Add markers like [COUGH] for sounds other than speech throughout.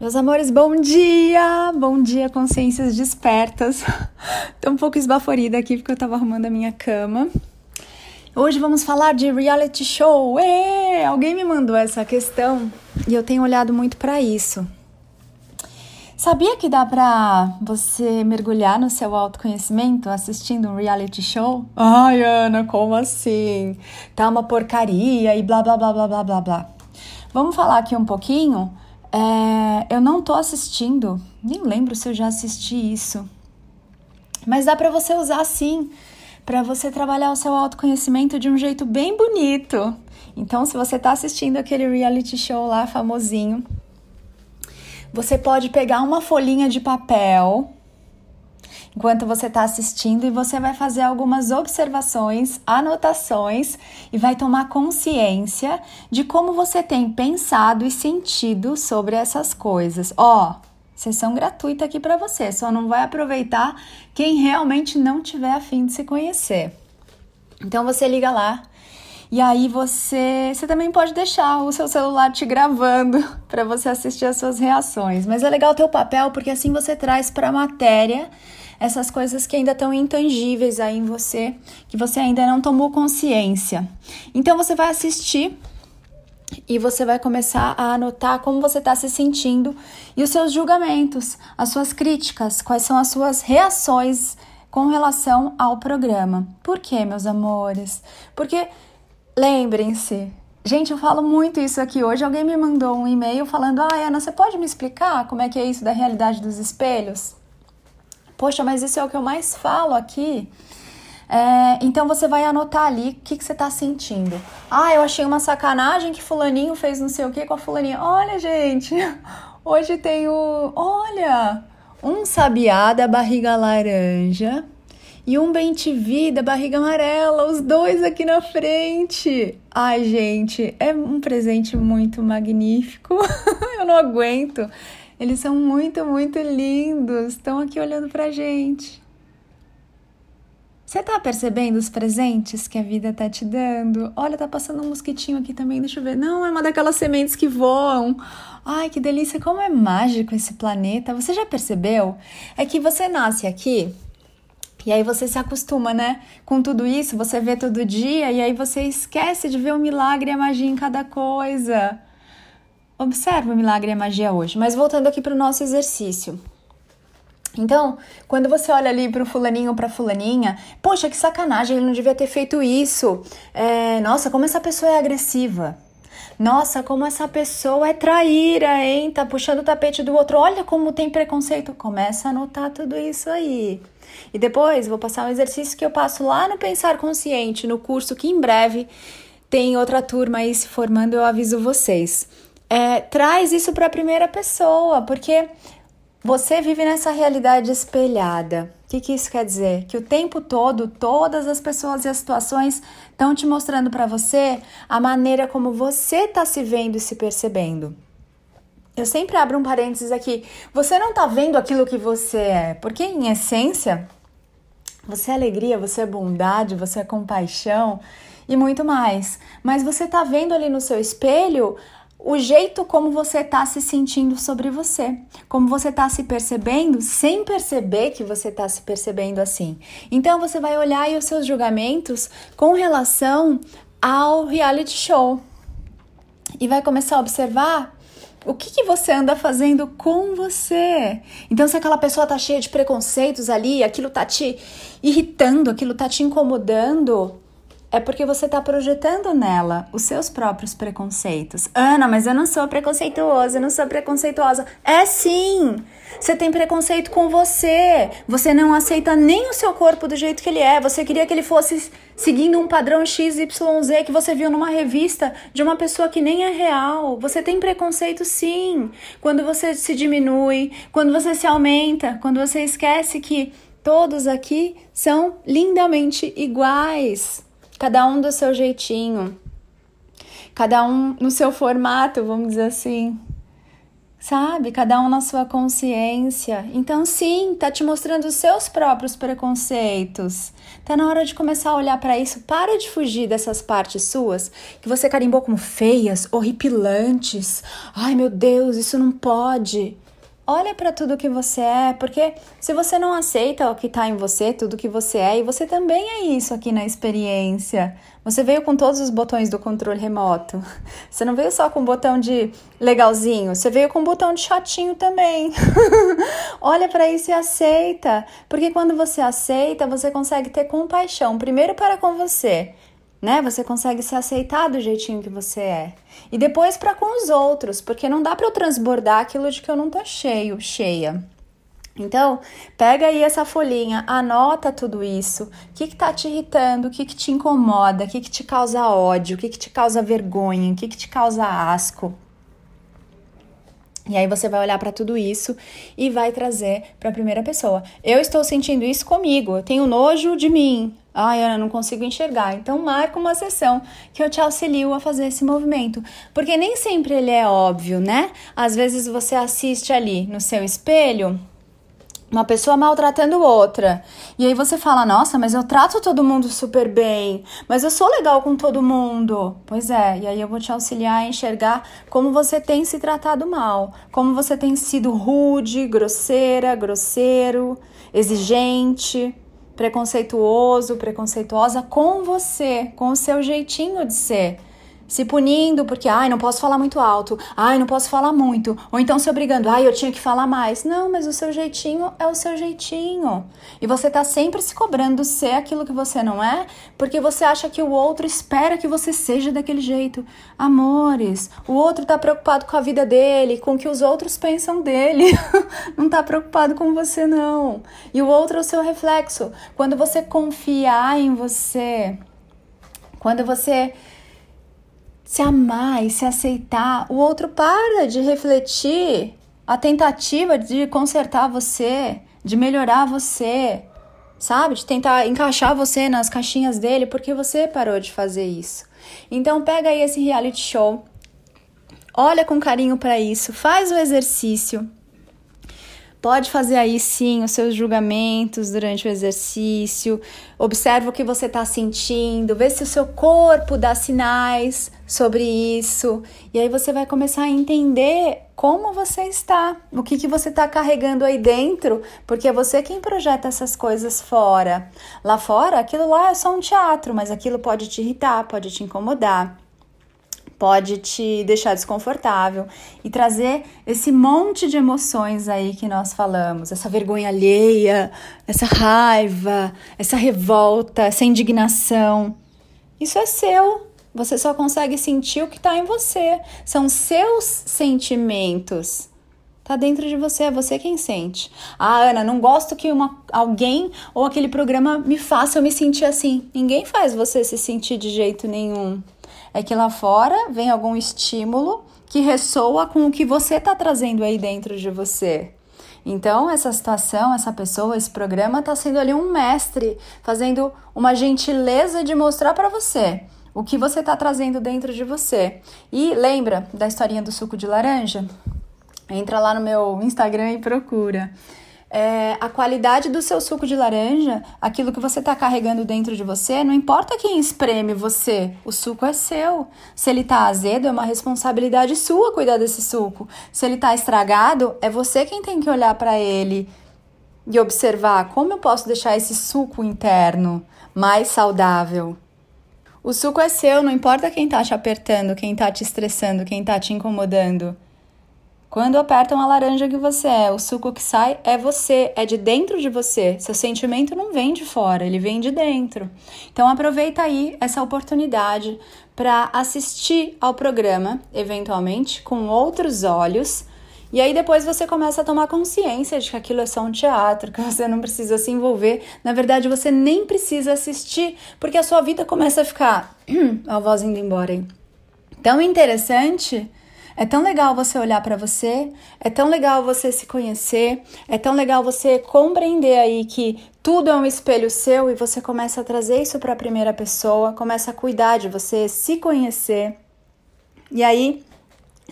Meus amores, bom dia! Bom dia, consciências despertas. [LAUGHS] Tô um pouco esbaforida aqui porque eu tava arrumando a minha cama. Hoje vamos falar de reality show. Ê! Alguém me mandou essa questão e eu tenho olhado muito para isso. Sabia que dá pra você mergulhar no seu autoconhecimento assistindo um reality show? Ai, Ana, como assim? Tá uma porcaria e blá blá blá blá blá blá blá. Vamos falar aqui um pouquinho é, eu não tô assistindo, nem lembro se eu já assisti isso. Mas dá para você usar sim, para você trabalhar o seu autoconhecimento de um jeito bem bonito. Então, se você tá assistindo aquele reality show lá famosinho, você pode pegar uma folhinha de papel enquanto você está assistindo e você vai fazer algumas observações, anotações e vai tomar consciência de como você tem pensado e sentido sobre essas coisas. Ó, oh, sessão gratuita aqui para você, só não vai aproveitar quem realmente não tiver afim de se conhecer. Então você liga lá e aí você, você também pode deixar o seu celular te gravando [LAUGHS] para você assistir as suas reações. Mas é legal ter o papel porque assim você traz para a matéria essas coisas que ainda estão intangíveis aí em você, que você ainda não tomou consciência. Então você vai assistir e você vai começar a anotar como você está se sentindo e os seus julgamentos, as suas críticas, quais são as suas reações com relação ao programa. Por quê, meus amores? Porque lembrem-se, gente, eu falo muito isso aqui hoje. Alguém me mandou um e-mail falando: Ah, Ana, você pode me explicar como é que é isso da realidade dos espelhos? Poxa, mas isso é o que eu mais falo aqui. É, então você vai anotar ali o que, que você está sentindo. Ah, eu achei uma sacanagem que fulaninho fez não sei o que com a fulaninha. Olha, gente, [LAUGHS] hoje tem o... Olha, um sabiá da barriga laranja e um bem TV da barriga amarela, os dois aqui na frente. Ai, gente, é um presente muito magnífico. [LAUGHS] eu não aguento. Eles são muito, muito lindos. Estão aqui olhando pra gente. Você tá percebendo os presentes que a vida tá te dando? Olha, tá passando um mosquitinho aqui também, deixa eu ver. Não, é uma daquelas sementes que voam. Ai, que delícia, como é mágico esse planeta. Você já percebeu? É que você nasce aqui e aí você se acostuma, né? Com tudo isso, você vê todo dia e aí você esquece de ver o milagre e a magia em cada coisa. Observe o milagre e a magia hoje. Mas voltando aqui para o nosso exercício. Então, quando você olha ali para o fulaninho ou para fulaninha, poxa, que sacanagem, ele não devia ter feito isso. É, nossa, como essa pessoa é agressiva. Nossa, como essa pessoa é traíra, hein? Tá puxando o tapete do outro. Olha como tem preconceito. Começa a anotar tudo isso aí. E depois vou passar um exercício que eu passo lá no Pensar Consciente, no curso que em breve tem outra turma aí se formando, eu aviso vocês é, traz isso para a primeira pessoa, porque você vive nessa realidade espelhada. O que, que isso quer dizer? Que o tempo todo, todas as pessoas e as situações estão te mostrando para você a maneira como você está se vendo e se percebendo. Eu sempre abro um parênteses aqui. Você não está vendo aquilo que você é, porque em essência, você é alegria, você é bondade, você é compaixão e muito mais. Mas você está vendo ali no seu espelho o jeito como você está se sentindo sobre você, como você está se percebendo sem perceber que você está se percebendo assim. Então você vai olhar aí os seus julgamentos com relação ao reality show e vai começar a observar o que, que, você anda fazendo com você? Então, se aquela pessoa tá cheia de preconceitos ali, aquilo tá te irritando, aquilo tá te incomodando, é porque você está projetando nela os seus próprios preconceitos. Ana, mas eu não sou preconceituosa, eu não sou preconceituosa. É sim! Você tem preconceito com você. Você não aceita nem o seu corpo do jeito que ele é. Você queria que ele fosse seguindo um padrão XYZ que você viu numa revista de uma pessoa que nem é real. Você tem preconceito sim. Quando você se diminui, quando você se aumenta, quando você esquece que todos aqui são lindamente iguais cada um do seu jeitinho, cada um no seu formato, vamos dizer assim. sabe? Cada um na sua consciência. Então, sim, tá te mostrando os seus próprios preconceitos. Tá na hora de começar a olhar para isso. Para de fugir dessas partes suas que você carimbou como feias, horripilantes. Ai, meu Deus, isso não pode. Olha para tudo que você é, porque se você não aceita o que está em você, tudo que você é, e você também é isso aqui na experiência. Você veio com todos os botões do controle remoto. [LAUGHS] Você não veio só com o botão de legalzinho, você veio com o botão de chatinho também. [LAUGHS] Olha para isso e aceita, porque quando você aceita, você consegue ter compaixão, primeiro para com você, né? Você consegue se aceitar do jeitinho que você é. E depois para com os outros, porque não dá para eu transbordar aquilo de que eu não tô cheio, cheia. Então, pega aí essa folhinha, anota tudo isso. O que que tá te irritando? O que que te incomoda? O que que te causa ódio? O que que te causa vergonha? O que que te causa asco? E aí você vai olhar para tudo isso e vai trazer para a primeira pessoa. Eu estou sentindo isso comigo. Eu tenho nojo de mim. Ai, Ana, não consigo enxergar. Então marca uma sessão que eu te auxilio a fazer esse movimento, porque nem sempre ele é óbvio, né? Às vezes você assiste ali no seu espelho uma pessoa maltratando outra. E aí você fala: "Nossa, mas eu trato todo mundo super bem, mas eu sou legal com todo mundo". Pois é, e aí eu vou te auxiliar a enxergar como você tem se tratado mal, como você tem sido rude, grosseira, grosseiro, exigente preconceituoso, preconceituosa com você, com o seu jeitinho de ser se punindo porque, ai, não posso falar muito alto, ai, não posso falar muito, ou então se obrigando, ai, eu tinha que falar mais. Não, mas o seu jeitinho é o seu jeitinho. E você tá sempre se cobrando ser aquilo que você não é, porque você acha que o outro espera que você seja daquele jeito. Amores, o outro tá preocupado com a vida dele, com o que os outros pensam dele. [LAUGHS] não tá preocupado com você, não. E o outro é o seu reflexo. Quando você confiar em você, quando você se amar e se aceitar, o outro para de refletir a tentativa de consertar você, de melhorar você, sabe? De tentar encaixar você nas caixinhas dele, porque você parou de fazer isso. Então pega aí esse reality show, olha com carinho para isso, faz o exercício Pode fazer aí sim os seus julgamentos durante o exercício, observa o que você está sentindo, vê se o seu corpo dá sinais sobre isso, e aí você vai começar a entender como você está, o que, que você está carregando aí dentro, porque é você quem projeta essas coisas fora. Lá fora, aquilo lá é só um teatro, mas aquilo pode te irritar, pode te incomodar pode te deixar desconfortável e trazer esse monte de emoções aí que nós falamos, essa vergonha alheia, essa raiva, essa revolta, essa indignação. Isso é seu. Você só consegue sentir o que está em você. São seus sentimentos. Tá dentro de você, é você quem sente. Ah, Ana, não gosto que uma, alguém ou aquele programa me faça eu me sentir assim. Ninguém faz você se sentir de jeito nenhum é que lá fora vem algum estímulo que ressoa com o que você está trazendo aí dentro de você. Então, essa situação, essa pessoa, esse programa está sendo ali um mestre, fazendo uma gentileza de mostrar para você o que você está trazendo dentro de você. E lembra da historinha do suco de laranja? Entra lá no meu Instagram e procura é, a qualidade do seu suco de laranja, aquilo que você está carregando dentro de você, não importa quem espreme você, o suco é seu. Se ele está azedo, é uma responsabilidade sua cuidar desse suco. Se ele está estragado, é você quem tem que olhar para ele e observar como eu posso deixar esse suco interno mais saudável. O suco é seu, não importa quem está te apertando, quem está te estressando, quem está te incomodando. Quando apertam a laranja que você é, o suco que sai é você, é de dentro de você. Seu sentimento não vem de fora, ele vem de dentro. Então aproveita aí essa oportunidade para assistir ao programa, eventualmente com outros olhos. E aí depois você começa a tomar consciência de que aquilo é só um teatro, [LAUGHS] que você não precisa se envolver. Na verdade, você nem precisa assistir, porque a sua vida começa a ficar [CLEARS THROAT] a voz indo embora, hein? Tão interessante é tão legal você olhar para você, é tão legal você se conhecer, é tão legal você compreender aí que tudo é um espelho seu e você começa a trazer isso para a primeira pessoa, começa a cuidar de você, se conhecer. E aí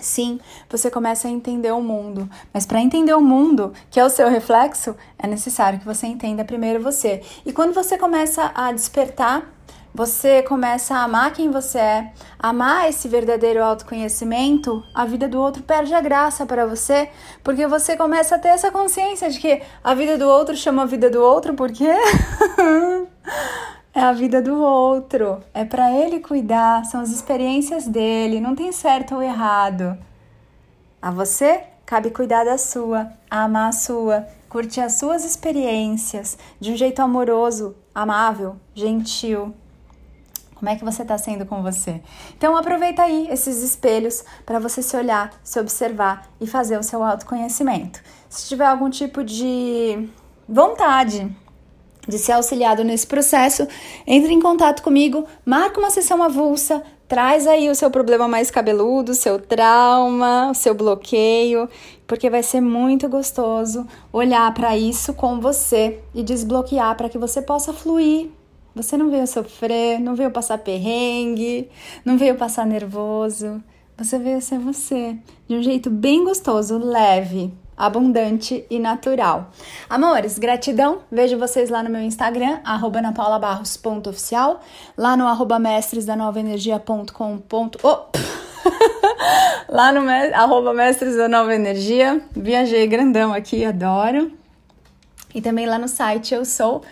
Sim, você começa a entender o mundo, mas para entender o mundo, que é o seu reflexo, é necessário que você entenda primeiro você. E quando você começa a despertar, você começa a amar quem você é, amar esse verdadeiro autoconhecimento, a vida do outro perde a graça para você, porque você começa a ter essa consciência de que a vida do outro chama a vida do outro porque [LAUGHS] é a vida do outro, é para ele cuidar, são as experiências dele, não tem certo ou errado. A você cabe cuidar da sua, amar a sua, curtir as suas experiências de um jeito amoroso, amável, gentil. Como é que você está sendo com você? Então aproveita aí esses espelhos para você se olhar, se observar e fazer o seu autoconhecimento. Se tiver algum tipo de vontade de ser auxiliado nesse processo, entre em contato comigo, marca uma sessão avulsa, traz aí o seu problema mais cabeludo, o seu trauma, o seu bloqueio, porque vai ser muito gostoso olhar para isso com você e desbloquear para que você possa fluir. Você não veio sofrer, não veio passar perrengue, não veio passar nervoso. Você veio ser você, de um jeito bem gostoso, leve, abundante e natural. Amores, gratidão. Vejo vocês lá no meu Instagram, arroba napaulabarros.oficial, lá no arroba mestres da nova energia.com. Oh. [LAUGHS] lá no arroba mestres da nova energia. Viajei grandão aqui, adoro. E também lá no site eu sou.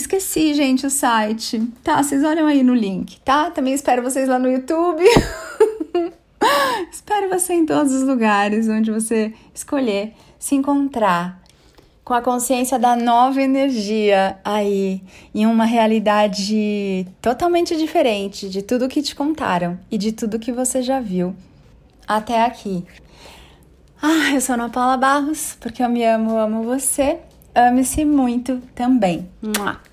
Esqueci, gente, o site. Tá, vocês olham aí no link, tá? Também espero vocês lá no YouTube. [LAUGHS] Espero você em todos os lugares onde você escolher se encontrar com a consciência da nova energia aí, em uma realidade totalmente diferente de tudo que te contaram e de tudo que você já viu até aqui. Ah, eu sou Ana Paula Barros, porque eu me amo, amo você. Ame-se muito também. Mua.